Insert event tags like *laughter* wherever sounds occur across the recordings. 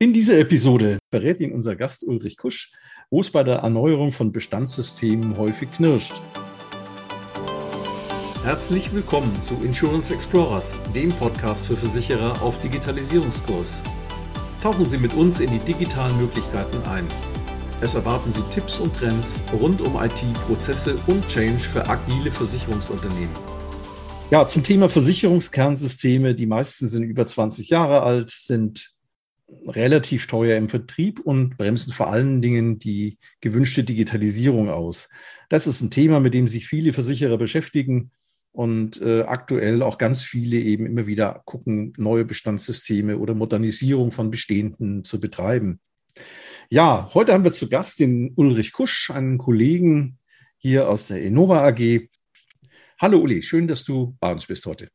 In dieser Episode verrät Ihnen unser Gast Ulrich Kusch, wo es bei der Erneuerung von Bestandssystemen häufig knirscht. Herzlich willkommen zu Insurance Explorers, dem Podcast für Versicherer auf Digitalisierungskurs. Tauchen Sie mit uns in die digitalen Möglichkeiten ein. Es erwarten Sie Tipps und Trends rund um IT, Prozesse und Change für agile Versicherungsunternehmen. Ja, zum Thema Versicherungskernsysteme. Die meisten sind über 20 Jahre alt, sind relativ teuer im Vertrieb und bremsen vor allen Dingen die gewünschte Digitalisierung aus. Das ist ein Thema, mit dem sich viele Versicherer beschäftigen und äh, aktuell auch ganz viele eben immer wieder gucken, neue Bestandssysteme oder Modernisierung von bestehenden zu betreiben. Ja, heute haben wir zu Gast den Ulrich Kusch, einen Kollegen hier aus der Innova AG. Hallo Uli, schön, dass du bei uns bist heute.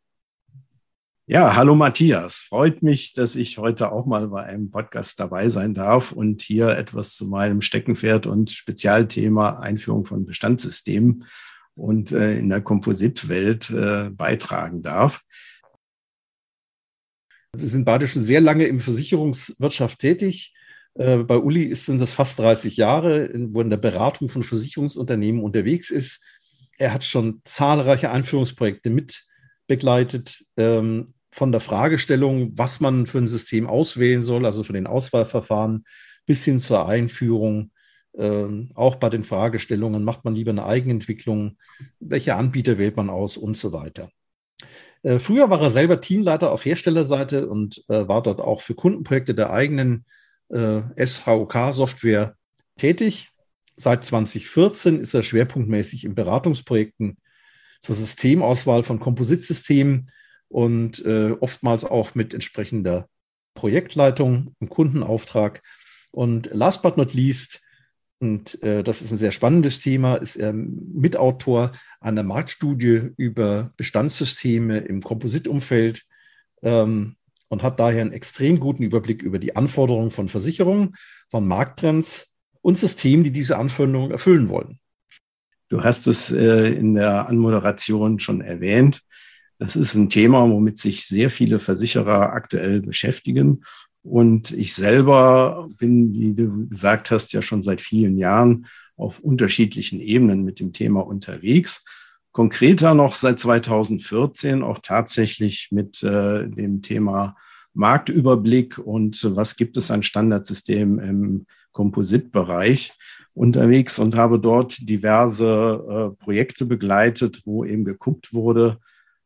Ja, hallo Matthias. Freut mich, dass ich heute auch mal bei einem Podcast dabei sein darf und hier etwas zu meinem Steckenpferd und Spezialthema Einführung von Bestandssystemen und äh, in der Kompositwelt äh, beitragen darf. Wir sind beide schon sehr lange im Versicherungswirtschaft tätig. Äh, bei Uli sind das fast 30 Jahre, wo er in der Beratung von Versicherungsunternehmen unterwegs ist. Er hat schon zahlreiche Einführungsprojekte mit begleitet, ähm, von der Fragestellung, was man für ein System auswählen soll, also für den Auswahlverfahren, bis hin zur Einführung. Ähm, auch bei den Fragestellungen, macht man lieber eine Eigenentwicklung, welche Anbieter wählt man aus und so weiter. Äh, früher war er selber Teamleiter auf Herstellerseite und äh, war dort auch für Kundenprojekte der eigenen äh, SHOK-Software tätig. Seit 2014 ist er schwerpunktmäßig in Beratungsprojekten zur Systemauswahl von Kompositsystemen und äh, oftmals auch mit entsprechender Projektleitung im Kundenauftrag. Und last but not least, und äh, das ist ein sehr spannendes Thema, ist er Mitautor einer Marktstudie über Bestandssysteme im Kompositumfeld ähm, und hat daher einen extrem guten Überblick über die Anforderungen von Versicherungen, von Markttrends und Systemen, die diese Anforderungen erfüllen wollen. Du hast es äh, in der Anmoderation schon erwähnt. Das ist ein Thema, womit sich sehr viele Versicherer aktuell beschäftigen. Und ich selber bin, wie du gesagt hast, ja schon seit vielen Jahren auf unterschiedlichen Ebenen mit dem Thema unterwegs. Konkreter noch seit 2014 auch tatsächlich mit äh, dem Thema Marktüberblick und was gibt es an Standardsystemen im Kompositbereich unterwegs und habe dort diverse äh, Projekte begleitet, wo eben geguckt wurde,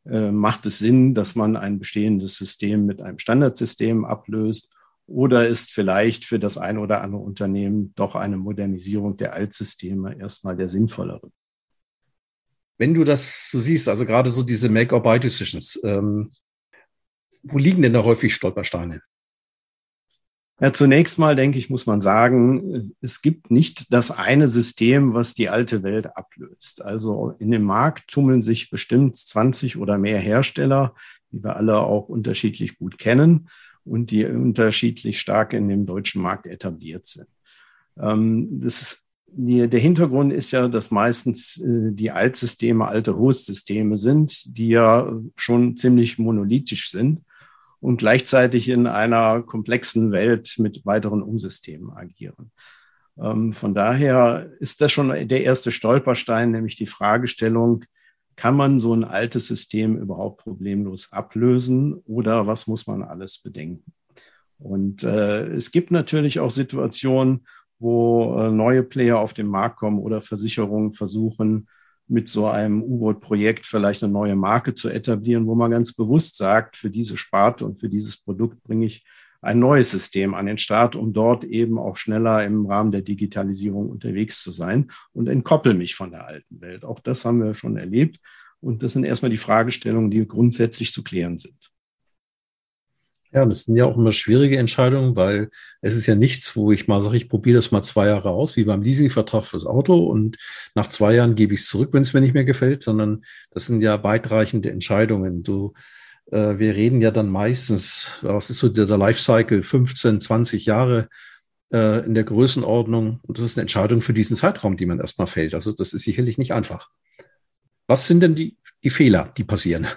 äh, macht es Sinn, dass man ein bestehendes System mit einem Standardsystem ablöst oder ist vielleicht für das ein oder andere Unternehmen doch eine Modernisierung der Altsysteme erstmal der sinnvollere? Wenn du das so siehst, also gerade so diese Make-or-Buy-Decisions, ähm, wo liegen denn da häufig Stolpersteine? Ja, zunächst mal denke ich, muss man sagen, es gibt nicht das eine System, was die alte Welt ablöst. Also in dem Markt tummeln sich bestimmt 20 oder mehr Hersteller, die wir alle auch unterschiedlich gut kennen und die unterschiedlich stark in dem deutschen Markt etabliert sind. Ähm, das die, der Hintergrund ist ja, dass meistens äh, die Altsysteme alte Hostsysteme sind, die ja schon ziemlich monolithisch sind und gleichzeitig in einer komplexen Welt mit weiteren Umsystemen agieren. Ähm, von daher ist das schon der erste Stolperstein, nämlich die Fragestellung, kann man so ein altes System überhaupt problemlos ablösen oder was muss man alles bedenken? Und äh, es gibt natürlich auch Situationen, wo äh, neue Player auf den Markt kommen oder Versicherungen versuchen, mit so einem U-Boot-Projekt vielleicht eine neue Marke zu etablieren, wo man ganz bewusst sagt, für diese Sparte und für dieses Produkt bringe ich ein neues System an den Start, um dort eben auch schneller im Rahmen der Digitalisierung unterwegs zu sein und entkoppel mich von der alten Welt. Auch das haben wir schon erlebt. Und das sind erstmal die Fragestellungen, die grundsätzlich zu klären sind. Ja, das sind ja auch immer schwierige Entscheidungen, weil es ist ja nichts, wo ich mal sage, ich probiere das mal zwei Jahre aus, wie beim Leasingvertrag fürs Auto und nach zwei Jahren gebe ich es zurück, wenn es mir nicht mehr gefällt, sondern das sind ja weitreichende Entscheidungen. Du, äh, wir reden ja dann meistens, was ist so der, der Lifecycle, 15, 20 Jahre äh, in der Größenordnung und das ist eine Entscheidung für diesen Zeitraum, die man erstmal fällt. Also das ist sicherlich nicht einfach. Was sind denn die, die Fehler, die passieren?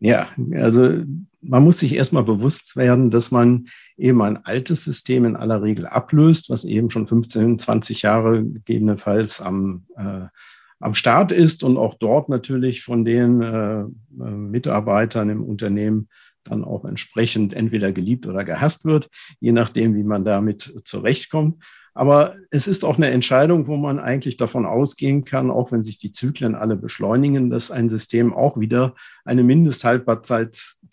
Ja, also man muss sich erstmal bewusst werden, dass man eben ein altes System in aller Regel ablöst, was eben schon 15, 20 Jahre gegebenenfalls am, äh, am Start ist und auch dort natürlich von den äh, äh Mitarbeitern im Unternehmen dann auch entsprechend entweder geliebt oder gehasst wird, je nachdem, wie man damit zurechtkommt. Aber es ist auch eine Entscheidung, wo man eigentlich davon ausgehen kann, auch wenn sich die Zyklen alle beschleunigen, dass ein System auch wieder eine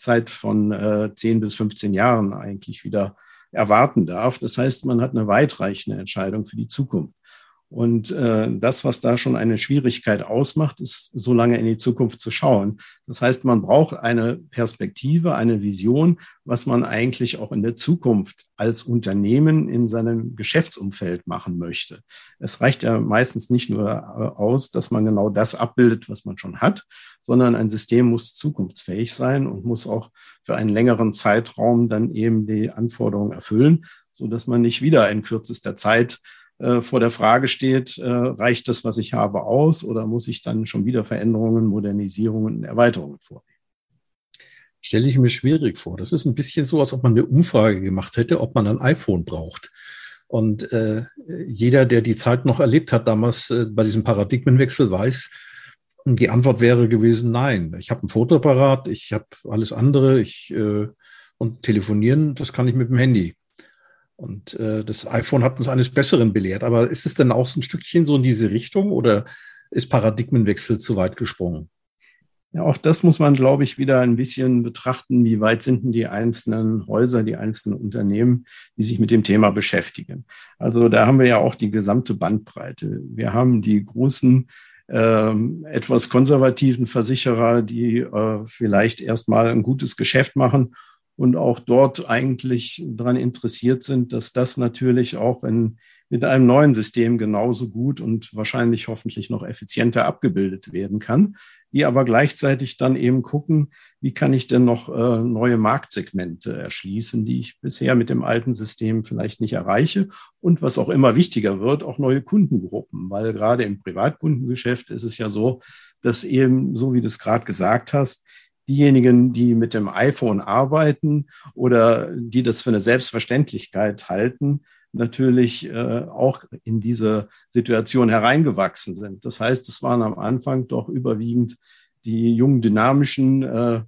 Mindesthaltbarkeit von äh, 10 bis 15 Jahren eigentlich wieder erwarten darf. Das heißt, man hat eine weitreichende Entscheidung für die Zukunft. Und äh, das, was da schon eine Schwierigkeit ausmacht, ist, so lange in die Zukunft zu schauen. Das heißt, man braucht eine Perspektive, eine Vision, was man eigentlich auch in der Zukunft als Unternehmen in seinem Geschäftsumfeld machen möchte. Es reicht ja meistens nicht nur äh, aus, dass man genau das abbildet, was man schon hat, sondern ein System muss zukunftsfähig sein und muss auch für einen längeren Zeitraum dann eben die Anforderungen erfüllen, so dass man nicht wieder in kürzester Zeit äh, vor der Frage steht, äh, reicht das, was ich habe, aus oder muss ich dann schon wieder Veränderungen, Modernisierungen und Erweiterungen vornehmen? Stelle ich mir schwierig vor. Das ist ein bisschen so, als ob man eine Umfrage gemacht hätte, ob man ein iPhone braucht. Und äh, jeder, der die Zeit noch erlebt hat, damals äh, bei diesem Paradigmenwechsel, weiß, die Antwort wäre gewesen, nein. Ich habe ein Fotoapparat, ich habe alles andere, ich äh, und telefonieren, das kann ich mit dem Handy. Und äh, das iPhone hat uns eines Besseren belehrt. Aber ist es denn auch so ein Stückchen so in diese Richtung oder ist Paradigmenwechsel zu weit gesprungen? Ja, auch das muss man, glaube ich, wieder ein bisschen betrachten. Wie weit sind denn die einzelnen Häuser, die einzelnen Unternehmen, die sich mit dem Thema beschäftigen? Also da haben wir ja auch die gesamte Bandbreite. Wir haben die großen ähm, etwas konservativen Versicherer, die äh, vielleicht erstmal ein gutes Geschäft machen und auch dort eigentlich daran interessiert sind, dass das natürlich auch in, mit einem neuen System genauso gut und wahrscheinlich hoffentlich noch effizienter abgebildet werden kann, die aber gleichzeitig dann eben gucken, wie kann ich denn noch äh, neue Marktsegmente erschließen, die ich bisher mit dem alten System vielleicht nicht erreiche und was auch immer wichtiger wird, auch neue Kundengruppen, weil gerade im Privatkundengeschäft ist es ja so, dass eben, so wie du es gerade gesagt hast, diejenigen, die mit dem iPhone arbeiten oder die das für eine Selbstverständlichkeit halten, natürlich äh, auch in diese Situation hereingewachsen sind. Das heißt, es waren am Anfang doch überwiegend die jungen, dynamischen, äh,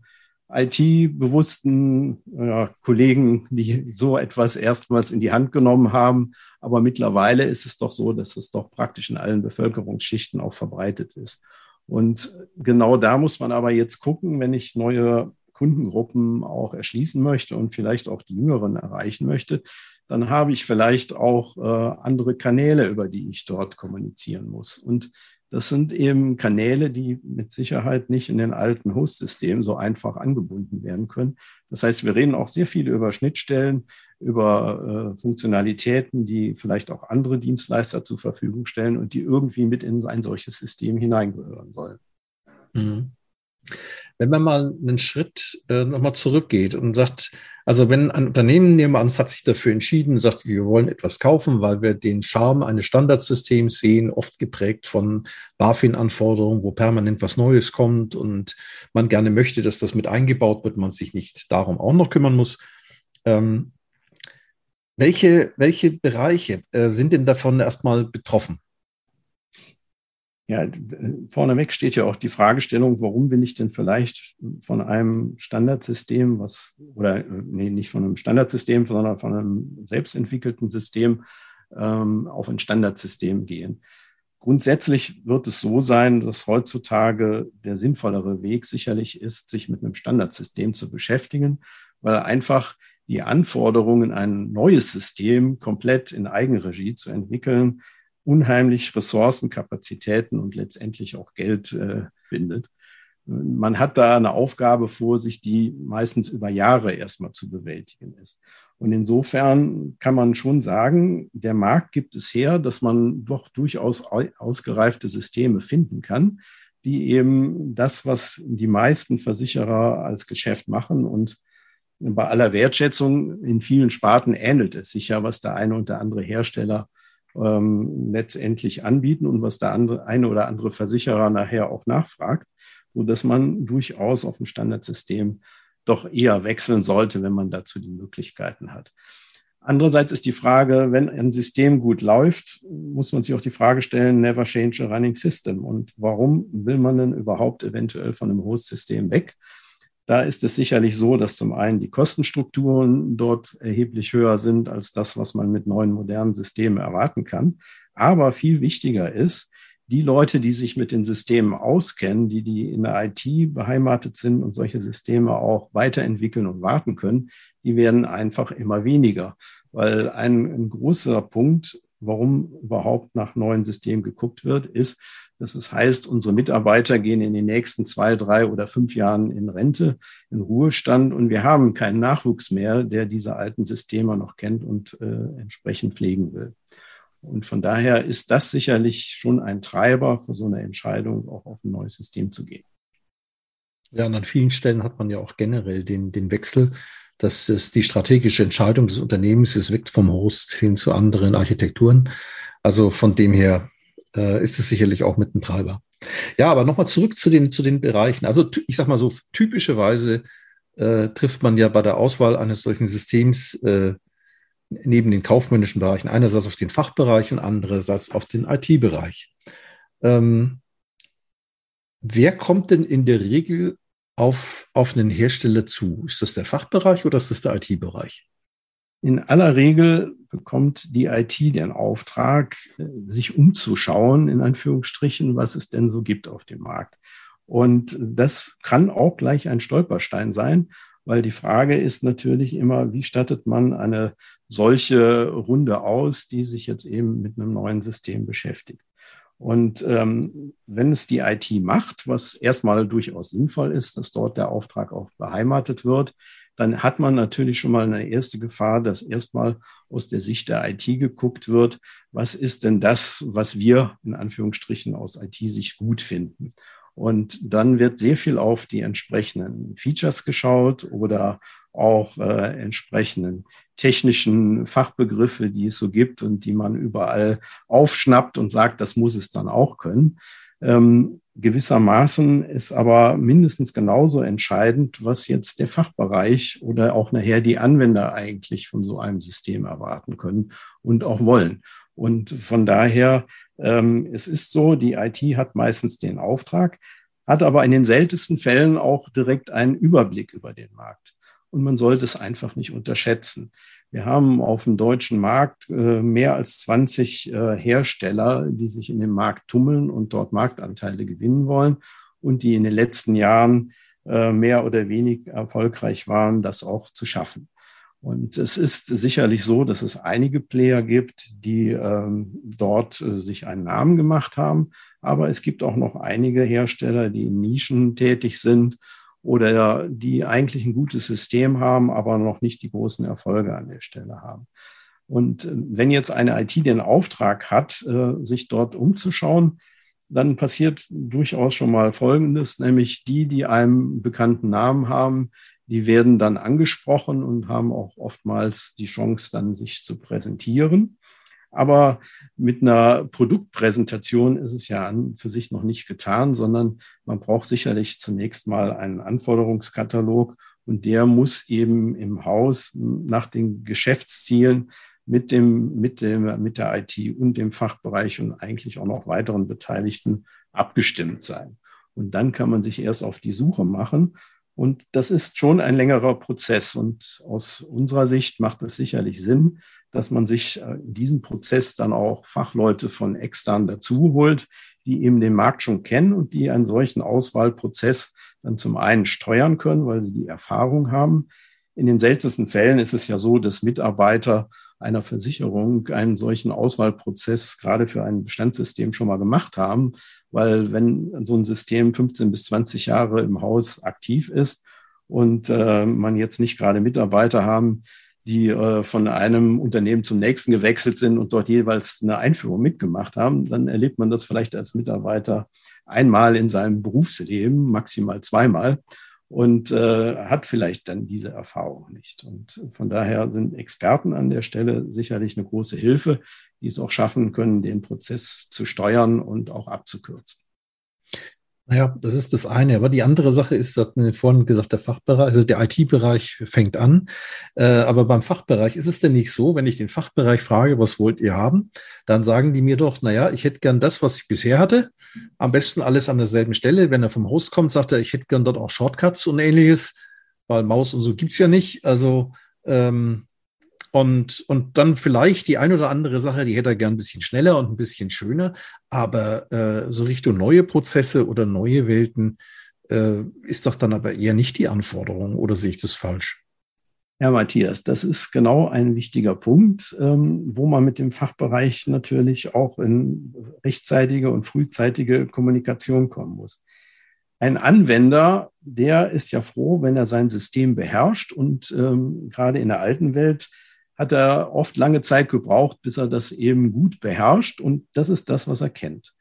IT-bewussten äh, Kollegen, die so etwas erstmals in die Hand genommen haben. Aber mittlerweile ist es doch so, dass es doch praktisch in allen Bevölkerungsschichten auch verbreitet ist. Und genau da muss man aber jetzt gucken, wenn ich neue Kundengruppen auch erschließen möchte und vielleicht auch die Jüngeren erreichen möchte, dann habe ich vielleicht auch äh, andere Kanäle, über die ich dort kommunizieren muss. Und das sind eben Kanäle, die mit Sicherheit nicht in den alten Host-Systemen so einfach angebunden werden können. Das heißt, wir reden auch sehr viel über Schnittstellen, über äh, Funktionalitäten, die vielleicht auch andere Dienstleister zur Verfügung stellen und die irgendwie mit in ein solches System hineingehören sollen. Mhm. Wenn man mal einen Schritt äh, nochmal zurückgeht und sagt, also wenn ein Unternehmen, nehmen wir an, es hat sich dafür entschieden, sagt, wir wollen etwas kaufen, weil wir den Charme eines Standardsystems sehen, oft geprägt von BaFin-Anforderungen, wo permanent was Neues kommt und man gerne möchte, dass das mit eingebaut wird, man sich nicht darum auch noch kümmern muss. Ähm, welche, welche Bereiche äh, sind denn davon erstmal betroffen? Ja, vorneweg steht ja auch die Fragestellung, warum will ich denn vielleicht von einem Standardsystem, was, oder äh, nee, nicht von einem Standardsystem, sondern von einem selbstentwickelten System ähm, auf ein Standardsystem gehen. Grundsätzlich wird es so sein, dass heutzutage der sinnvollere Weg sicherlich ist, sich mit einem Standardsystem zu beschäftigen, weil einfach die Anforderungen, ein neues System komplett in Eigenregie zu entwickeln, unheimlich Ressourcen, Kapazitäten und letztendlich auch Geld äh, bindet. Man hat da eine Aufgabe vor sich, die meistens über Jahre erstmal zu bewältigen ist. Und insofern kann man schon sagen, der Markt gibt es her, dass man doch durchaus ausgereifte Systeme finden kann, die eben das, was die meisten Versicherer als Geschäft machen und bei aller Wertschätzung in vielen Sparten ähnelt es sich ja, was der eine und der andere Hersteller ähm, letztendlich anbieten und was der andere, eine oder andere Versicherer nachher auch nachfragt, so dass man durchaus auf ein Standardsystem doch eher wechseln sollte, wenn man dazu die Möglichkeiten hat. Andererseits ist die Frage, wenn ein System gut läuft, muss man sich auch die Frage stellen, never change a running system. Und warum will man denn überhaupt eventuell von einem Host-System weg? Da ist es sicherlich so, dass zum einen die Kostenstrukturen dort erheblich höher sind als das, was man mit neuen modernen Systemen erwarten kann. Aber viel wichtiger ist, die Leute, die sich mit den Systemen auskennen, die, die in der IT beheimatet sind und solche Systeme auch weiterentwickeln und warten können, die werden einfach immer weniger. Weil ein, ein großer Punkt, warum überhaupt nach neuen Systemen geguckt wird, ist, dass es heißt, unsere Mitarbeiter gehen in den nächsten zwei, drei oder fünf Jahren in Rente, in Ruhestand und wir haben keinen Nachwuchs mehr, der diese alten Systeme noch kennt und äh, entsprechend pflegen will. Und von daher ist das sicherlich schon ein Treiber für so eine Entscheidung, auch auf ein neues System zu gehen. Ja, und an vielen Stellen hat man ja auch generell den, den Wechsel das ist die strategische Entscheidung des Unternehmens. Es wirkt vom Host hin zu anderen Architekturen. Also von dem her äh, ist es sicherlich auch mit ein Treiber. Ja, aber nochmal zurück zu den, zu den Bereichen. Also ich sag mal so, typischerweise äh, trifft man ja bei der Auswahl eines solchen Systems äh, neben den kaufmännischen Bereichen einerseits auf den Fachbereich und andererseits auf den IT-Bereich. Ähm, wer kommt denn in der Regel auf, auf einen Hersteller zu? Ist das der Fachbereich oder ist das der IT-Bereich? In aller Regel bekommt die IT den Auftrag, sich umzuschauen, in Anführungsstrichen, was es denn so gibt auf dem Markt. Und das kann auch gleich ein Stolperstein sein, weil die Frage ist natürlich immer, wie stattet man eine solche Runde aus, die sich jetzt eben mit einem neuen System beschäftigt. Und ähm, wenn es die IT macht, was erstmal durchaus sinnvoll ist, dass dort der Auftrag auch beheimatet wird, dann hat man natürlich schon mal eine erste Gefahr, dass erstmal aus der Sicht der IT geguckt wird, was ist denn das, was wir in Anführungsstrichen aus IT-Sicht gut finden. Und dann wird sehr viel auf die entsprechenden Features geschaut oder auch äh, entsprechenden technischen Fachbegriffe, die es so gibt und die man überall aufschnappt und sagt, das muss es dann auch können. Ähm, gewissermaßen ist aber mindestens genauso entscheidend, was jetzt der Fachbereich oder auch nachher die Anwender eigentlich von so einem System erwarten können und auch wollen. Und von daher, ähm, es ist so, die IT hat meistens den Auftrag, hat aber in den seltensten Fällen auch direkt einen Überblick über den Markt und man sollte es einfach nicht unterschätzen. Wir haben auf dem deutschen Markt äh, mehr als 20 äh, Hersteller, die sich in dem Markt tummeln und dort Marktanteile gewinnen wollen und die in den letzten Jahren äh, mehr oder weniger erfolgreich waren, das auch zu schaffen. Und es ist sicherlich so, dass es einige Player gibt, die ähm, dort äh, sich einen Namen gemacht haben. Aber es gibt auch noch einige Hersteller, die in Nischen tätig sind oder die eigentlich ein gutes System haben, aber noch nicht die großen Erfolge an der Stelle haben. Und äh, wenn jetzt eine IT den Auftrag hat, äh, sich dort umzuschauen, dann passiert durchaus schon mal Folgendes, nämlich die, die einen bekannten Namen haben, die werden dann angesprochen und haben auch oftmals die Chance, dann sich zu präsentieren. Aber mit einer Produktpräsentation ist es ja an für sich noch nicht getan, sondern man braucht sicherlich zunächst mal einen Anforderungskatalog und der muss eben im Haus nach den Geschäftszielen mit dem, mit dem, mit der IT und dem Fachbereich und eigentlich auch noch weiteren Beteiligten abgestimmt sein. Und dann kann man sich erst auf die Suche machen. Und das ist schon ein längerer Prozess. Und aus unserer Sicht macht es sicherlich Sinn, dass man sich äh, in diesem Prozess dann auch Fachleute von extern dazu holt, die eben den Markt schon kennen und die einen solchen Auswahlprozess dann zum einen steuern können, weil sie die Erfahrung haben. In den seltensten Fällen ist es ja so, dass Mitarbeiter einer Versicherung einen solchen Auswahlprozess gerade für ein Bestandssystem schon mal gemacht haben, weil wenn so ein System 15 bis 20 Jahre im Haus aktiv ist und äh, man jetzt nicht gerade Mitarbeiter haben, die äh, von einem Unternehmen zum nächsten gewechselt sind und dort jeweils eine Einführung mitgemacht haben, dann erlebt man das vielleicht als Mitarbeiter einmal in seinem Berufsleben, maximal zweimal und äh, hat vielleicht dann diese Erfahrung nicht. Und von daher sind Experten an der Stelle sicherlich eine große Hilfe, die es auch schaffen können, den Prozess zu steuern und auch abzukürzen. Naja, das ist das eine. Aber die andere Sache ist, dass vorhin gesagt, der Fachbereich, also der IT-Bereich fängt an. Äh, aber beim Fachbereich ist es denn nicht so, wenn ich den Fachbereich frage, was wollt ihr haben, dann sagen die mir doch, naja, ich hätte gern das, was ich bisher hatte. Am besten alles an derselben Stelle. Wenn er vom Host kommt, sagt er, ich hätte gern dort auch Shortcuts und ähnliches, weil Maus und so gibt's ja nicht. Also ähm, und, und dann vielleicht die ein oder andere Sache, die hätte er gern ein bisschen schneller und ein bisschen schöner. Aber äh, so Richtung neue Prozesse oder neue Welten äh, ist doch dann aber eher nicht die Anforderung. Oder sehe ich das falsch? Ja, Matthias, das ist genau ein wichtiger Punkt, ähm, wo man mit dem Fachbereich natürlich auch in rechtzeitige und frühzeitige Kommunikation kommen muss. Ein Anwender, der ist ja froh, wenn er sein System beherrscht und ähm, gerade in der alten Welt hat er oft lange Zeit gebraucht, bis er das eben gut beherrscht. Und das ist das, was er kennt.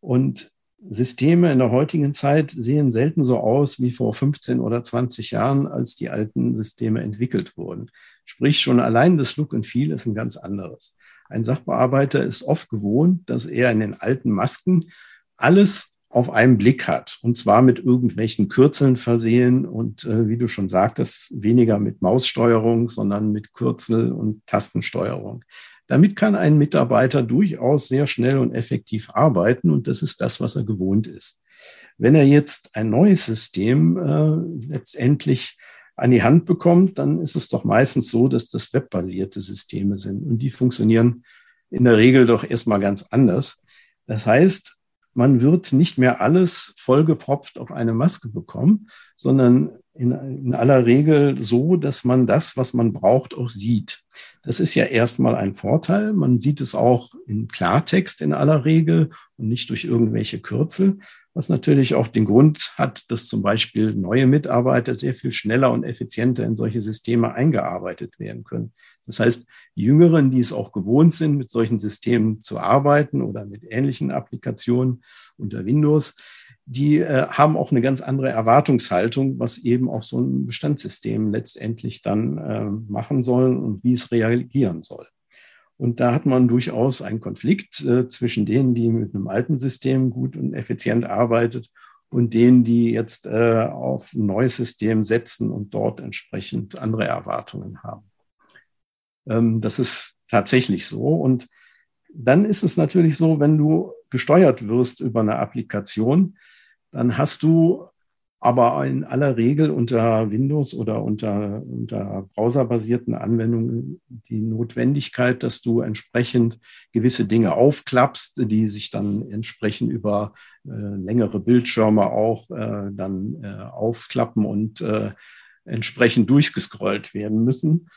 Und Systeme in der heutigen Zeit sehen selten so aus wie vor 15 oder 20 Jahren, als die alten Systeme entwickelt wurden. Sprich, schon allein das Look and Feel ist ein ganz anderes. Ein Sachbearbeiter ist oft gewohnt, dass er in den alten Masken alles auf einen Blick hat. Und zwar mit irgendwelchen Kürzeln versehen und äh, wie du schon sagtest, weniger mit Maussteuerung, sondern mit Kürzel und Tastensteuerung. Damit kann ein Mitarbeiter durchaus sehr schnell und effektiv arbeiten und das ist das, was er gewohnt ist. Wenn er jetzt ein neues System äh, letztendlich an die Hand bekommt, dann ist es doch meistens so, dass das webbasierte Systeme sind und die funktionieren in der Regel doch erstmal ganz anders. Das heißt, man wird nicht mehr alles vollgepropft auf eine Maske bekommen, sondern in, in, aller Regel so, dass man das, was man braucht, auch sieht. Das ist ja erstmal ein Vorteil. Man sieht es auch in Klartext in aller Regel und nicht durch irgendwelche Kürzel, was natürlich auch den Grund hat, dass zum Beispiel neue Mitarbeiter sehr viel schneller und effizienter in solche Systeme eingearbeitet werden können. Das heißt, Jüngeren, die es auch gewohnt sind, mit solchen Systemen zu arbeiten oder mit ähnlichen Applikationen unter Windows, die äh, haben auch eine ganz andere Erwartungshaltung, was eben auch so ein Bestandssystem letztendlich dann äh, machen soll und wie es reagieren soll. Und da hat man durchaus einen Konflikt äh, zwischen denen, die mit einem alten System gut und effizient arbeitet und denen, die jetzt äh, auf ein neues System setzen und dort entsprechend andere Erwartungen haben. Ähm, das ist tatsächlich so. Und dann ist es natürlich so, wenn du gesteuert wirst über eine Applikation, dann hast du aber in aller Regel unter Windows oder unter, unter browserbasierten Anwendungen die Notwendigkeit, dass du entsprechend gewisse Dinge aufklappst, die sich dann entsprechend über äh, längere Bildschirme auch äh, dann äh, aufklappen und äh, entsprechend durchgescrollt werden müssen.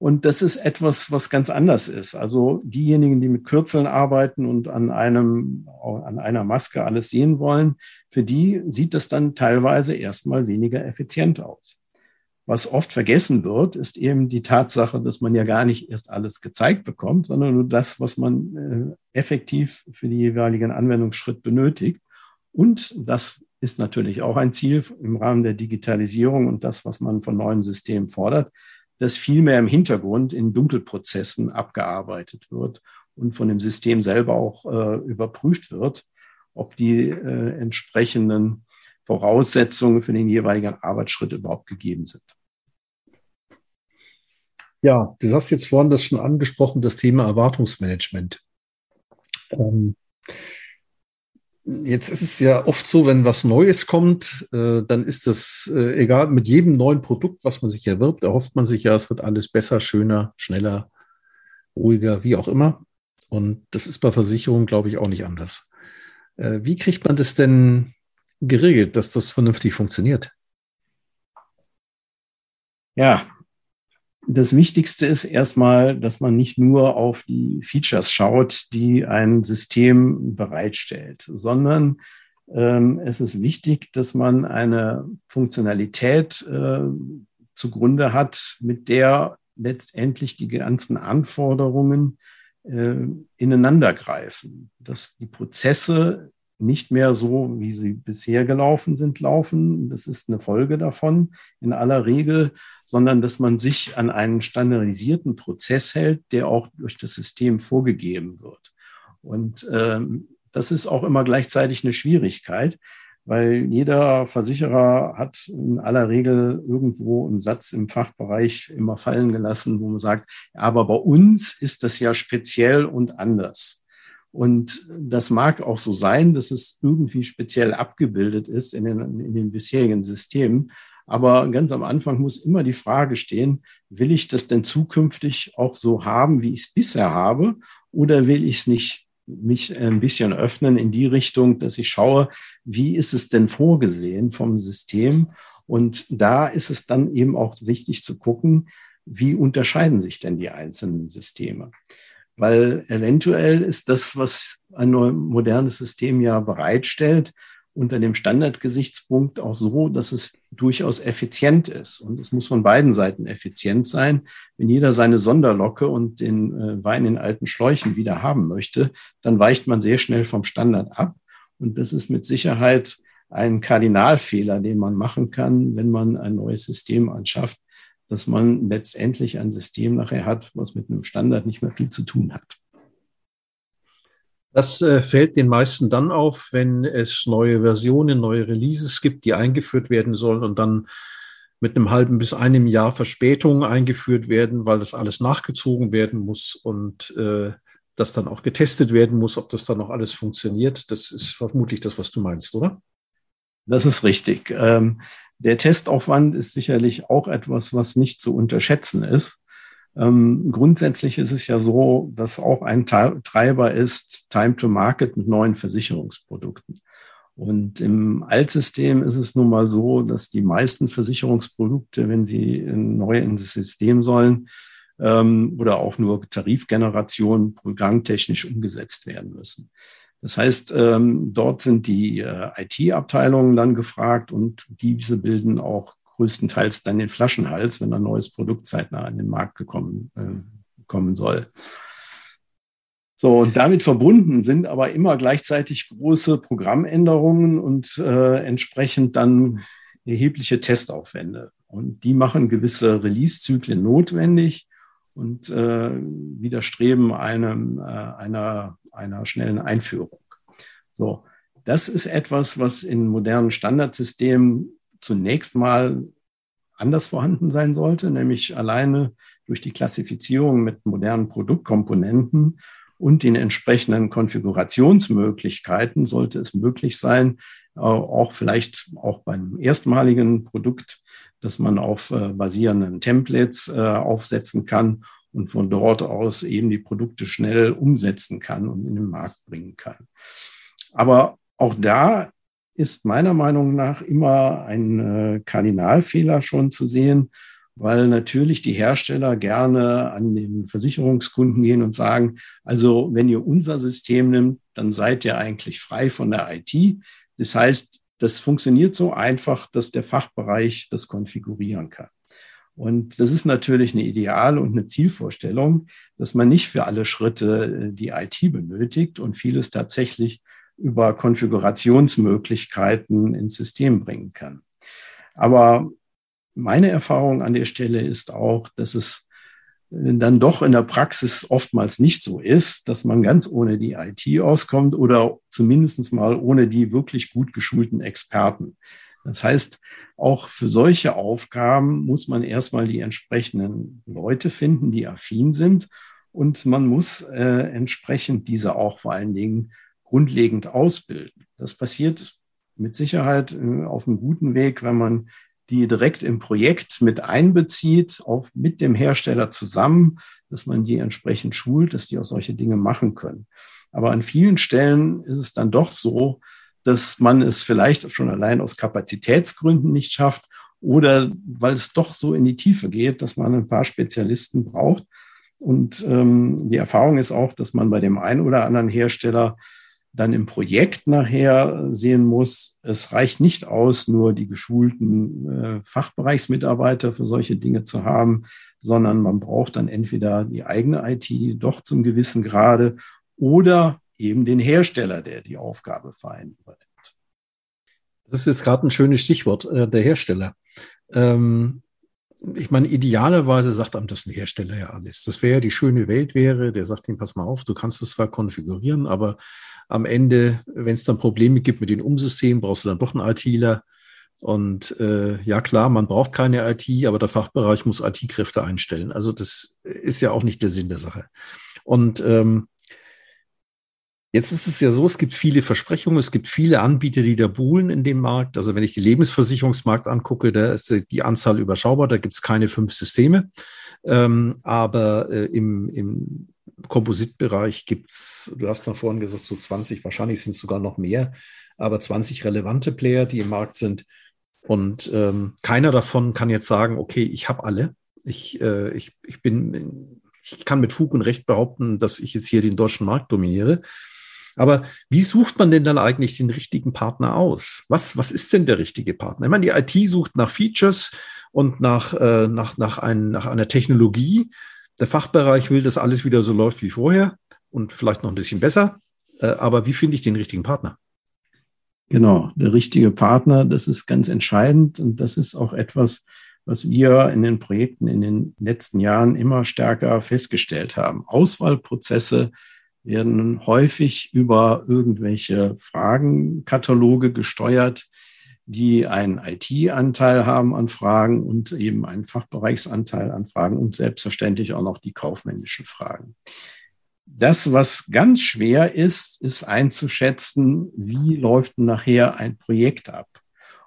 Und das ist etwas, was ganz anders ist. Also diejenigen, die mit Kürzeln arbeiten und an einem, an einer Maske alles sehen wollen, für die sieht das dann teilweise erstmal weniger effizient aus. Was oft vergessen wird, ist eben die Tatsache, dass man ja gar nicht erst alles gezeigt bekommt, sondern nur das, was man äh, effektiv für die jeweiligen Anwendungsschritt benötigt. Und das ist natürlich auch ein Ziel im Rahmen der Digitalisierung und das, was man von neuen Systemen fordert, dass viel mehr im Hintergrund in Dunkelprozessen abgearbeitet wird und von dem System selber auch äh, überprüft wird, ob die äh, entsprechenden Voraussetzungen für den jeweiligen Arbeitsschritt überhaupt gegeben sind. Ja, du hast jetzt vorhin das schon angesprochen, das Thema Erwartungsmanagement. Ähm, Jetzt ist es ja oft so, wenn was Neues kommt, äh, dann ist das äh, egal, mit jedem neuen Produkt, was man sich erwirbt, erhofft man sich ja, es wird alles besser, schöner, schneller, ruhiger, wie auch immer. Und das ist bei Versicherungen, glaube ich, auch nicht anders. Äh, wie kriegt man das denn geregelt, dass das vernünftig funktioniert? Ja, das Wichtigste ist erstmal, dass man nicht nur auf die Features schaut, die ein System bereitstellt, sondern ähm, es ist wichtig, dass man eine Funktionalität äh, zugrunde hat, mit der letztendlich die ganzen Anforderungen äh, ineinander greifen, dass die Prozesse nicht mehr so, wie sie bisher gelaufen sind, laufen. Das ist eine Folge davon in aller Regel, sondern dass man sich an einen standardisierten Prozess hält, der auch durch das System vorgegeben wird. Und ähm, das ist auch immer gleichzeitig eine Schwierigkeit, weil jeder Versicherer hat in aller Regel irgendwo einen Satz im Fachbereich immer fallen gelassen, wo man sagt, aber bei uns ist das ja speziell und anders. Und das mag auch so sein, dass es irgendwie speziell abgebildet ist in den, in den bisherigen Systemen. Aber ganz am Anfang muss immer die Frage stehen, will ich das denn zukünftig auch so haben, wie ich es bisher habe? Oder will ich es nicht mich ein bisschen öffnen in die Richtung, dass ich schaue, wie ist es denn vorgesehen vom System? Und da ist es dann eben auch wichtig zu gucken, wie unterscheiden sich denn die einzelnen Systeme? Weil eventuell ist das, was ein modernes System ja bereitstellt, unter dem Standardgesichtspunkt auch so, dass es durchaus effizient ist. Und es muss von beiden Seiten effizient sein. Wenn jeder seine Sonderlocke und den äh, Wein in alten Schläuchen wieder haben möchte, dann weicht man sehr schnell vom Standard ab. Und das ist mit Sicherheit ein Kardinalfehler, den man machen kann, wenn man ein neues System anschafft, dass man letztendlich ein System nachher hat, was mit einem Standard nicht mehr viel zu tun hat. Das äh, fällt den meisten dann auf, wenn es neue Versionen, neue Releases gibt, die eingeführt werden sollen und dann mit einem halben bis einem Jahr Verspätung eingeführt werden, weil das alles nachgezogen werden muss und äh, das dann auch getestet werden muss, ob das dann noch alles funktioniert. Das ist vermutlich das, was du meinst, oder? Das ist richtig. Ähm, der Testaufwand ist sicherlich auch etwas, was nicht zu unterschätzen ist. Ähm, grundsätzlich ist es ja so, dass auch ein Treiber ist Time to Market mit neuen Versicherungsprodukten. Und im Altsystem ist es nun mal so, dass die meisten Versicherungsprodukte, wenn sie neu ins System sollen, ähm, oder auch nur Tarifgenerationen programmtechnisch umgesetzt werden müssen. Das heißt, ähm, dort sind die äh, IT-Abteilungen dann gefragt und diese bilden auch größtenteils dann den Flaschenhals, wenn ein neues Produkt zeitnah an den Markt gekommen, äh, kommen soll. So, und damit verbunden sind aber immer gleichzeitig große Programmänderungen und äh, entsprechend dann erhebliche Testaufwände. Und die machen gewisse Release-Zyklen notwendig und äh, widerstreben einem, äh, einer, einer schnellen Einführung. So, das ist etwas, was in modernen Standardsystemen zunächst mal anders vorhanden sein sollte, nämlich alleine durch die Klassifizierung mit modernen Produktkomponenten und den entsprechenden Konfigurationsmöglichkeiten sollte es möglich sein, äh, auch vielleicht auch beim erstmaligen Produkt, dass man auf äh, basierenden Templates äh, aufsetzen kann und von dort aus eben die Produkte schnell umsetzen kann und in den Markt bringen kann. Aber auch da ist meiner Meinung nach immer ein äh, Kardinalfehler schon zu sehen, weil natürlich die Hersteller gerne an den Versicherungskunden gehen und sagen, also wenn ihr unser System nimmt, dann seid ihr eigentlich frei von der IT. Das heißt, das funktioniert so einfach, dass der Fachbereich das konfigurieren kann. Und das ist natürlich eine Ideal- und eine Zielvorstellung, dass man nicht für alle Schritte äh, die IT benötigt und vieles tatsächlich über Konfigurationsmöglichkeiten ins System bringen kann. Aber meine Erfahrung an der Stelle ist auch, dass es dann doch in der Praxis oftmals nicht so ist, dass man ganz ohne die IT auskommt oder zumindest mal ohne die wirklich gut geschulten Experten. Das heißt, auch für solche Aufgaben muss man erstmal die entsprechenden Leute finden, die affin sind. Und man muss äh, entsprechend diese auch vor allen Dingen grundlegend ausbilden. Das passiert mit Sicherheit äh, auf einem guten Weg, wenn man die direkt im Projekt mit einbezieht, auch mit dem Hersteller zusammen, dass man die entsprechend schult, dass die auch solche Dinge machen können. Aber an vielen Stellen ist es dann doch so, dass man es vielleicht schon allein aus Kapazitätsgründen nicht schafft oder weil es doch so in die Tiefe geht, dass man ein paar Spezialisten braucht. Und ähm, die Erfahrung ist auch, dass man bei dem einen oder anderen Hersteller dann im Projekt nachher sehen muss, es reicht nicht aus, nur die geschulten äh, Fachbereichsmitarbeiter für solche Dinge zu haben, sondern man braucht dann entweder die eigene IT doch zum gewissen Grade oder eben den Hersteller, der die Aufgabe fein übernimmt. Das ist jetzt gerade ein schönes Stichwort, äh, der Hersteller. Ähm, ich meine, idealerweise sagt einem das ein Hersteller ja alles. Das wäre ja die schöne Welt wäre, der sagt ihm, pass mal auf, du kannst es zwar konfigurieren, aber am Ende, wenn es dann Probleme gibt mit den Umsystemen, brauchst du dann doch einen ITler. Und äh, ja klar, man braucht keine IT, aber der Fachbereich muss IT-Kräfte einstellen. Also das ist ja auch nicht der Sinn der Sache. Und ähm, Jetzt ist es ja so, es gibt viele Versprechungen, es gibt viele Anbieter, die da buhlen in dem Markt. Also wenn ich die Lebensversicherungsmarkt angucke, da ist die Anzahl überschaubar, da gibt es keine fünf Systeme. Ähm, aber äh, im, im Kompositbereich gibt es, du hast mal vorhin gesagt, so 20, wahrscheinlich sind es sogar noch mehr, aber 20 relevante Player, die im Markt sind. Und ähm, keiner davon kann jetzt sagen, okay, ich habe alle. Ich, äh, ich, ich bin, ich kann mit Fug und Recht behaupten, dass ich jetzt hier den deutschen Markt dominiere. Aber wie sucht man denn dann eigentlich den richtigen Partner aus? Was, was ist denn der richtige Partner? Ich meine, die IT sucht nach Features und nach, äh, nach, nach, ein, nach einer Technologie. Der Fachbereich will, dass alles wieder so läuft wie vorher und vielleicht noch ein bisschen besser. Äh, aber wie finde ich den richtigen Partner? Genau, der richtige Partner, das ist ganz entscheidend und das ist auch etwas, was wir in den Projekten in den letzten Jahren immer stärker festgestellt haben. Auswahlprozesse werden häufig über irgendwelche Fragenkataloge gesteuert, die einen IT-Anteil haben an Fragen und eben einen Fachbereichsanteil an Fragen und selbstverständlich auch noch die kaufmännischen Fragen. Das, was ganz schwer ist, ist einzuschätzen, wie läuft nachher ein Projekt ab.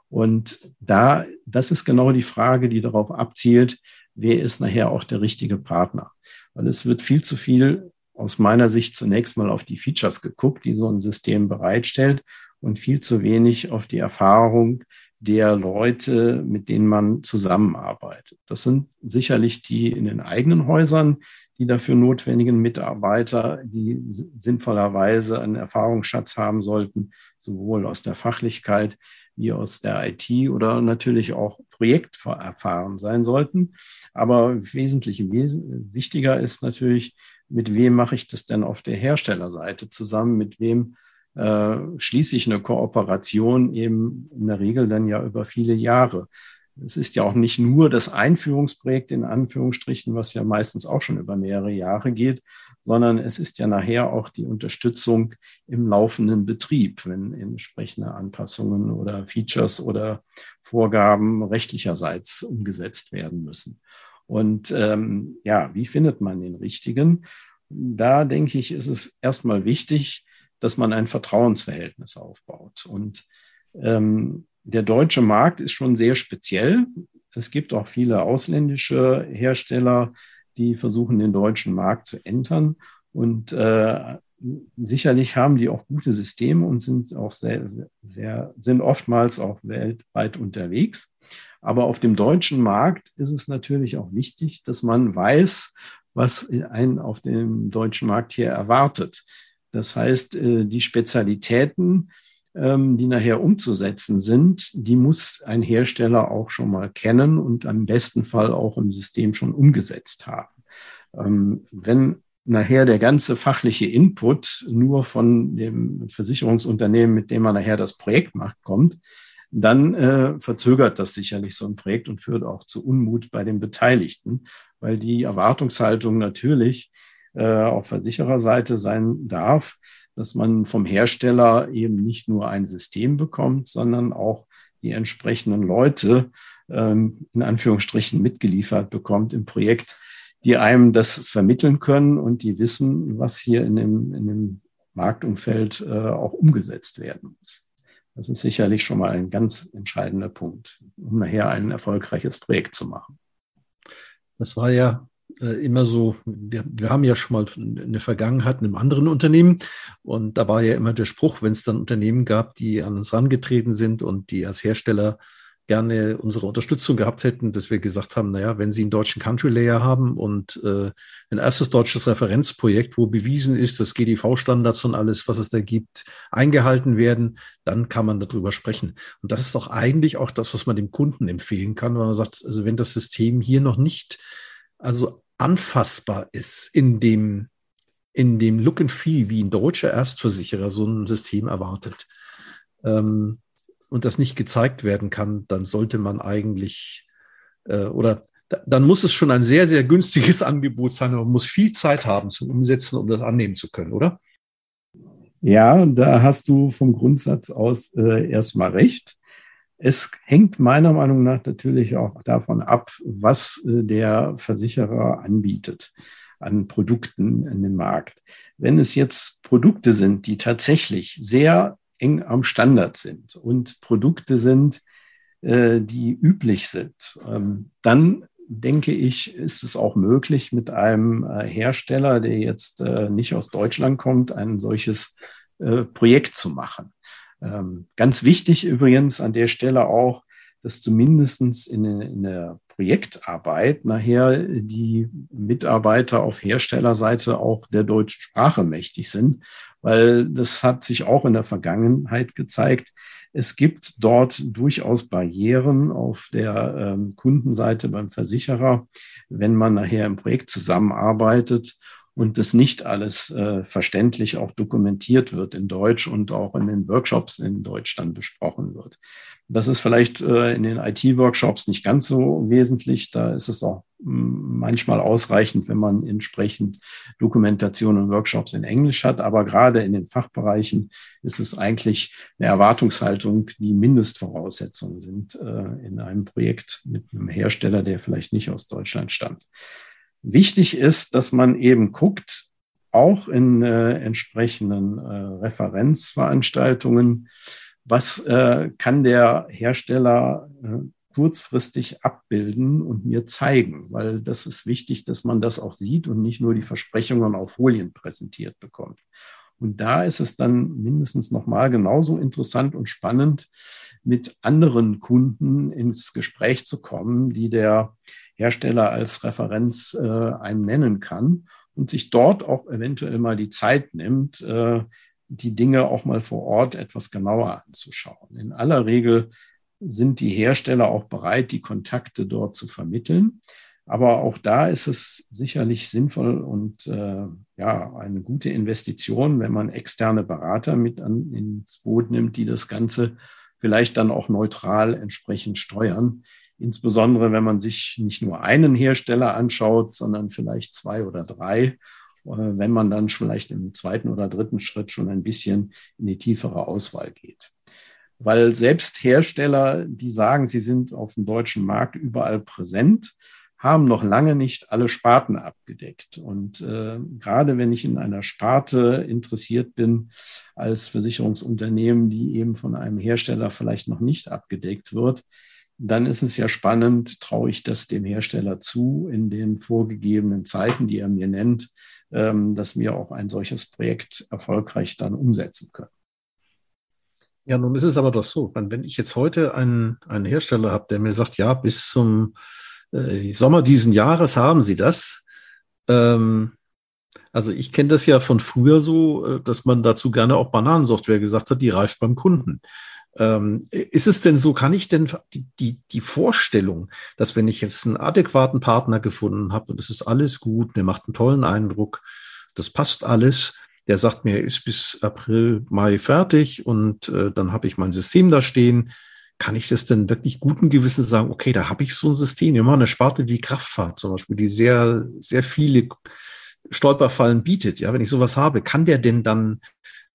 Und da, das ist genau die Frage, die darauf abzielt, wer ist nachher auch der richtige Partner. Weil es wird viel zu viel aus meiner Sicht zunächst mal auf die Features geguckt, die so ein System bereitstellt und viel zu wenig auf die Erfahrung der Leute, mit denen man zusammenarbeitet. Das sind sicherlich die in den eigenen Häusern, die dafür notwendigen Mitarbeiter, die sinnvollerweise einen Erfahrungsschatz haben sollten, sowohl aus der Fachlichkeit wie aus der IT oder natürlich auch projekterfahren sein sollten. Aber wesentlich wichtiger ist natürlich, mit wem mache ich das denn auf der Herstellerseite zusammen, mit wem äh, schließe ich eine Kooperation eben in der Regel dann ja über viele Jahre. Es ist ja auch nicht nur das Einführungsprojekt in Anführungsstrichen, was ja meistens auch schon über mehrere Jahre geht, sondern es ist ja nachher auch die Unterstützung im laufenden Betrieb, wenn entsprechende Anpassungen oder Features oder Vorgaben rechtlicherseits umgesetzt werden müssen. Und ähm, ja, wie findet man den richtigen? Da denke ich, ist es erstmal wichtig, dass man ein Vertrauensverhältnis aufbaut. Und ähm, der deutsche Markt ist schon sehr speziell. Es gibt auch viele ausländische Hersteller, die versuchen, den deutschen Markt zu entern. Und äh, sicherlich haben die auch gute Systeme und sind auch sehr, sehr, sind oftmals auch weltweit unterwegs. Aber auf dem deutschen Markt ist es natürlich auch wichtig, dass man weiß, was einen auf dem deutschen Markt hier erwartet. Das heißt, äh, die Spezialitäten, ähm, die nachher umzusetzen sind, die muss ein Hersteller auch schon mal kennen und am besten Fall auch im System schon umgesetzt haben. Ähm, wenn nachher der ganze fachliche Input nur von dem Versicherungsunternehmen, mit dem man nachher das Projekt macht, kommt, dann äh, verzögert das sicherlich so ein Projekt und führt auch zu Unmut bei den Beteiligten, weil die Erwartungshaltung natürlich äh, auf Versichererseite sein darf, dass man vom Hersteller eben nicht nur ein System bekommt, sondern auch die entsprechenden Leute ähm, in Anführungsstrichen mitgeliefert bekommt im Projekt, die einem das vermitteln können und die wissen, was hier in dem, in dem Marktumfeld äh, auch umgesetzt werden muss. Das ist sicherlich schon mal ein ganz entscheidender Punkt, um nachher ein erfolgreiches Projekt zu machen. Das war ja äh, immer so, wir, wir haben ja schon mal eine Vergangenheit in einem anderen Unternehmen und da war ja immer der Spruch, wenn es dann Unternehmen gab, die an uns rangetreten sind und die als Hersteller gerne unsere Unterstützung gehabt hätten, dass wir gesagt haben, naja, wenn Sie einen deutschen Country Layer haben und äh, ein erstes deutsches Referenzprojekt, wo bewiesen ist, dass GDV-Standards und alles, was es da gibt, eingehalten werden, dann kann man darüber sprechen. Und das ist doch eigentlich auch das, was man dem Kunden empfehlen kann, wenn man sagt, also wenn das System hier noch nicht also anfassbar ist in dem, in dem Look and Feel, wie ein deutscher Erstversicherer so ein System erwartet. Ähm, und das nicht gezeigt werden kann, dann sollte man eigentlich äh, oder dann muss es schon ein sehr, sehr günstiges *laughs* Angebot sein. Man muss viel Zeit haben zum Umsetzen, um das annehmen zu können, oder? Ja, da hast du vom Grundsatz aus äh, erstmal recht. Es hängt meiner Meinung nach natürlich auch davon ab, was äh, der Versicherer anbietet an Produkten in den Markt. Wenn es jetzt Produkte sind, die tatsächlich sehr eng am Standard sind und Produkte sind, äh, die üblich sind, ähm, dann denke ich, ist es auch möglich, mit einem äh, Hersteller, der jetzt äh, nicht aus Deutschland kommt, ein solches Projekt zu machen. Ähm, ganz wichtig übrigens an der Stelle auch, dass zumindest in, in der Projektarbeit nachher die Mitarbeiter auf Herstellerseite auch der deutschen Sprache mächtig sind, weil das hat sich auch in der Vergangenheit gezeigt, es gibt dort durchaus Barrieren auf der ähm, Kundenseite beim Versicherer, wenn man nachher im Projekt zusammenarbeitet und das nicht alles äh, verständlich auch dokumentiert wird in Deutsch und auch in den Workshops in Deutsch dann besprochen wird. Das ist vielleicht äh, in den IT-Workshops nicht ganz so wesentlich. Da ist es auch manchmal ausreichend, wenn man entsprechend Dokumentation und Workshops in Englisch hat. Aber gerade in den Fachbereichen ist es eigentlich eine Erwartungshaltung, die Mindestvoraussetzungen sind äh, in einem Projekt mit einem Hersteller, der vielleicht nicht aus Deutschland stammt. Wichtig ist, dass man eben guckt, auch in äh, entsprechenden äh, Referenzveranstaltungen, was äh, kann der Hersteller äh, kurzfristig abbilden und mir zeigen, weil das ist wichtig, dass man das auch sieht und nicht nur die Versprechungen auf Folien präsentiert bekommt. Und da ist es dann mindestens nochmal genauso interessant und spannend, mit anderen Kunden ins Gespräch zu kommen, die der Hersteller als Referenz äh, einem nennen kann und sich dort auch eventuell mal die Zeit nimmt, äh, die Dinge auch mal vor Ort etwas genauer anzuschauen. In aller Regel sind die Hersteller auch bereit, die Kontakte dort zu vermitteln. Aber auch da ist es sicherlich sinnvoll und äh, ja, eine gute Investition, wenn man externe Berater mit an, ins Boot nimmt, die das Ganze vielleicht dann auch neutral entsprechend steuern. Insbesondere, wenn man sich nicht nur einen Hersteller anschaut, sondern vielleicht zwei oder drei äh, wenn man dann vielleicht im zweiten oder dritten Schritt schon ein bisschen in die tiefere Auswahl geht. Weil selbst Hersteller, die sagen, sie sind auf dem deutschen Markt überall präsent, haben noch lange nicht alle Sparten abgedeckt. Und äh, gerade wenn ich in einer Sparte interessiert bin als Versicherungsunternehmen, die eben von einem Hersteller vielleicht noch nicht abgedeckt wird, dann ist es ja spannend, traue ich das dem Hersteller zu, in den vorgegebenen Zeiten, die er mir nennt, ähm, dass wir auch ein solches Projekt erfolgreich dann umsetzen können. Ja, nun ist es aber doch so, wenn ich jetzt heute einen, einen Hersteller habe, der mir sagt, ja, bis zum äh, Sommer diesen Jahres haben Sie das. Ähm, also ich kenne das ja von früher so, äh, dass man dazu gerne auch Bananensoftware gesagt hat, die reift beim Kunden. Ähm, ist es denn so, kann ich denn die, die, die Vorstellung, dass wenn ich jetzt einen adäquaten Partner gefunden habe und es ist alles gut, mir macht einen tollen Eindruck, das passt alles, der sagt mir, ist bis April, Mai fertig und äh, dann habe ich mein System da stehen, kann ich das denn wirklich guten Gewissens sagen, okay, da habe ich so ein System, immer eine Sparte wie Kraftfahrt zum Beispiel, die sehr, sehr viele Stolperfallen bietet. Ja, wenn ich sowas habe, kann der denn dann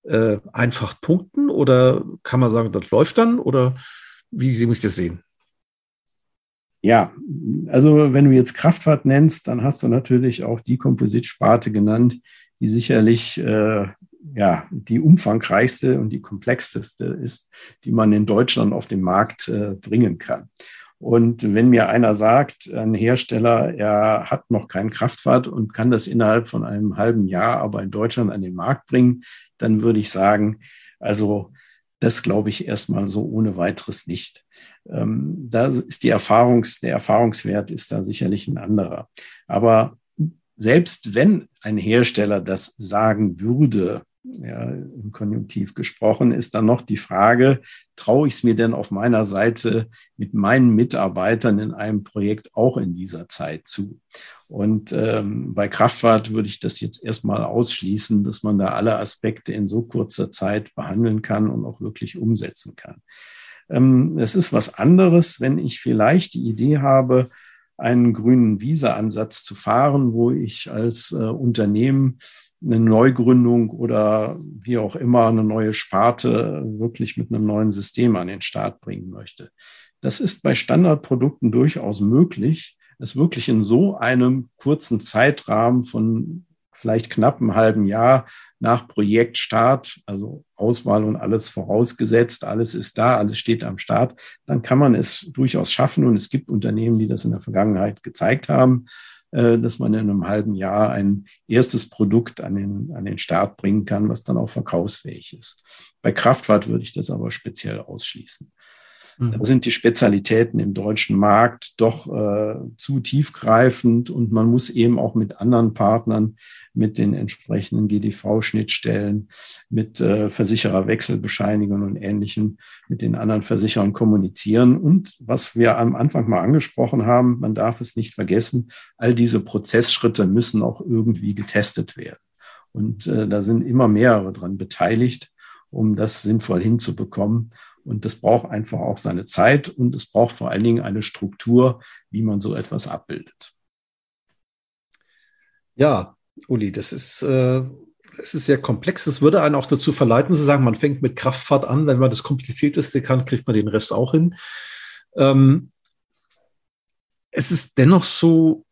äh, einfach punkten oder kann man sagen, das läuft dann oder wie Sie ich das sehen? Ja, also wenn du jetzt Kraftfahrt nennst, dann hast du natürlich auch die Kompositsparte genannt, die sicherlich äh, ja, die umfangreichste und die komplexeste ist, die man in Deutschland auf den Markt äh, bringen kann. Und wenn mir einer sagt, ein Hersteller, er hat noch kein Kraftfahrt und kann das innerhalb von einem halben Jahr aber in Deutschland an den Markt bringen, dann würde ich sagen, also das glaube ich erstmal so ohne weiteres nicht. Ähm, da ist die Erfahrungs, der Erfahrungswert ist da sicherlich ein anderer. Aber selbst wenn ein Hersteller das sagen würde, ja, im Konjunktiv gesprochen, ist dann noch die Frage, traue ich es mir denn auf meiner Seite mit meinen Mitarbeitern in einem Projekt auch in dieser Zeit zu? Und ähm, bei Kraftfahrt würde ich das jetzt erstmal ausschließen, dass man da alle Aspekte in so kurzer Zeit behandeln kann und auch wirklich umsetzen kann. Ähm, es ist was anderes, wenn ich vielleicht die Idee habe, einen grünen Visa-Ansatz zu fahren, wo ich als äh, Unternehmen eine Neugründung oder wie auch immer eine neue Sparte wirklich mit einem neuen System an den Start bringen möchte. Das ist bei Standardprodukten durchaus möglich, es wirklich in so einem kurzen Zeitrahmen von vielleicht knapp einem halben Jahr nach Projektstart, also Auswahl und alles vorausgesetzt, alles ist da, alles steht am Start, dann kann man es durchaus schaffen. Und es gibt Unternehmen, die das in der Vergangenheit gezeigt haben, äh, dass man in einem halben Jahr ein erstes Produkt an den, an den Start bringen kann, was dann auch verkaufsfähig ist. Bei Kraftfahrt würde ich das aber speziell ausschließen. Mhm. Da sind die Spezialitäten im deutschen Markt doch äh, zu tiefgreifend und man muss eben auch mit anderen Partnern, mit den entsprechenden GDV-Schnittstellen, mit äh, Versichererwechselbescheinigungen und Ähnlichem, mit den anderen Versicherern kommunizieren. Und was wir am Anfang mal angesprochen haben, man darf es nicht vergessen, all diese Prozessschritte müssen auch irgendwie getestet werden. Und äh, da sind immer mehrere dran beteiligt, um das sinnvoll hinzubekommen. Und das braucht einfach auch seine Zeit und es braucht vor allen Dingen eine Struktur, wie man so etwas abbildet. Ja, Uli, das ist, äh, das ist sehr komplex. Es würde einen auch dazu verleiten, zu sagen, man fängt mit Kraftfahrt an. Wenn man das Komplizierteste kann, kriegt man den Rest auch hin. Ähm, es ist dennoch so,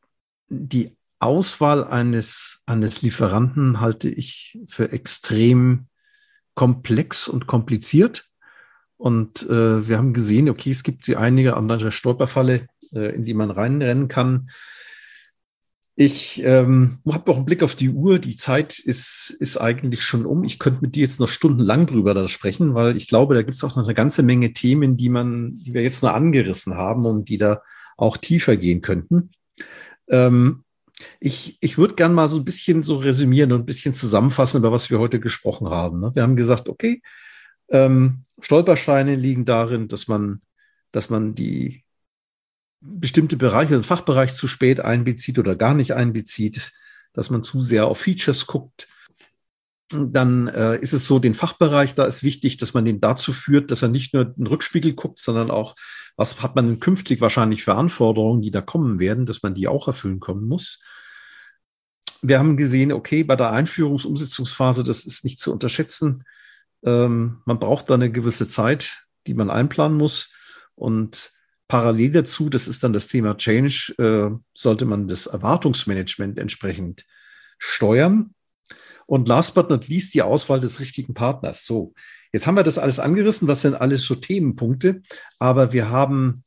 die Auswahl eines, eines Lieferanten halte ich für extrem komplex und kompliziert. Und äh, wir haben gesehen, okay, es gibt die einige andere Stolperfalle, äh, in die man reinrennen kann. Ich ähm, habe auch einen Blick auf die Uhr. Die Zeit ist, ist eigentlich schon um. Ich könnte mit dir jetzt noch stundenlang drüber da sprechen, weil ich glaube, da gibt es auch noch eine ganze Menge Themen, die man, die wir jetzt nur angerissen haben und die da auch tiefer gehen könnten. Ähm, ich, ich würde gern mal so ein bisschen so resümieren und ein bisschen zusammenfassen, über was wir heute gesprochen haben. Ne? Wir haben gesagt, okay, ähm, Stolpersteine liegen darin, dass man, dass man die bestimmte Bereiche, den Fachbereich zu spät einbezieht oder gar nicht einbezieht, dass man zu sehr auf Features guckt. Dann äh, ist es so, den Fachbereich, da ist wichtig, dass man den dazu führt, dass er nicht nur den Rückspiegel guckt, sondern auch, was hat man künftig wahrscheinlich für Anforderungen, die da kommen werden, dass man die auch erfüllen kommen muss. Wir haben gesehen, okay, bei der Einführungsumsetzungsphase, das ist nicht zu unterschätzen, ähm, man braucht da eine gewisse Zeit, die man einplanen muss. Und parallel dazu, das ist dann das Thema Change, äh, sollte man das Erwartungsmanagement entsprechend steuern. Und last but not least die Auswahl des richtigen Partners. So, jetzt haben wir das alles angerissen. Was sind alles so Themenpunkte? Aber wir haben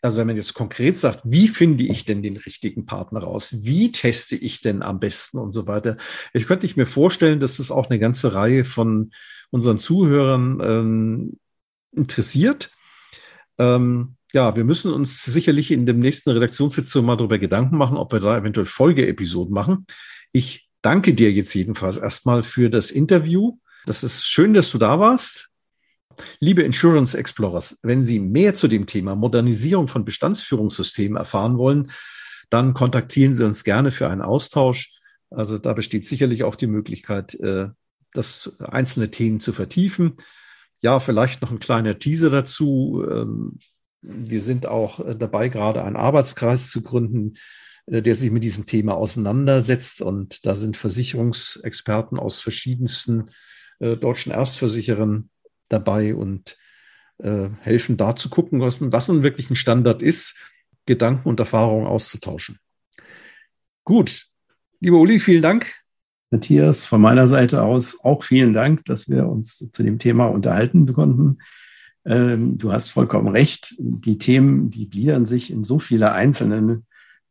also wenn man jetzt konkret sagt, wie finde ich denn den richtigen Partner raus? Wie teste ich denn am besten und so weiter? Ich könnte ich mir vorstellen, dass das auch eine ganze Reihe von unseren Zuhörern ähm, interessiert. Ähm, ja, wir müssen uns sicherlich in dem nächsten Redaktionssitzung mal darüber Gedanken machen, ob wir da eventuell Folgeepisoden machen. Ich danke dir jetzt jedenfalls erstmal für das Interview. Das ist schön, dass du da warst. Liebe Insurance Explorers, wenn Sie mehr zu dem Thema Modernisierung von Bestandsführungssystemen erfahren wollen, dann kontaktieren Sie uns gerne für einen Austausch. Also da besteht sicherlich auch die Möglichkeit, äh, das einzelne Themen zu vertiefen. Ja, vielleicht noch ein kleiner Teaser dazu. Ähm, wir sind auch äh, dabei, gerade einen Arbeitskreis zu gründen, äh, der sich mit diesem Thema auseinandersetzt. Und da sind Versicherungsexperten aus verschiedensten deutschen Erstversicherern dabei und äh, helfen da zu gucken, was, was nun wirklich ein Standard ist, Gedanken und Erfahrungen auszutauschen. Gut, lieber Uli, vielen Dank. Matthias, von meiner Seite aus auch vielen Dank, dass wir uns zu dem Thema unterhalten konnten. Ähm, du hast vollkommen recht. Die Themen, die gliedern sich in so viele einzelne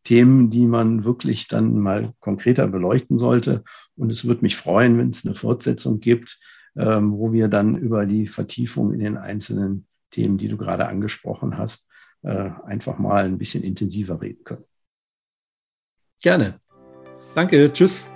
Themen, die man wirklich dann mal konkreter beleuchten sollte. Und es würde mich freuen, wenn es eine Fortsetzung gibt wo wir dann über die Vertiefung in den einzelnen Themen, die du gerade angesprochen hast, äh, einfach mal ein bisschen intensiver reden können. Gerne. Danke. Tschüss.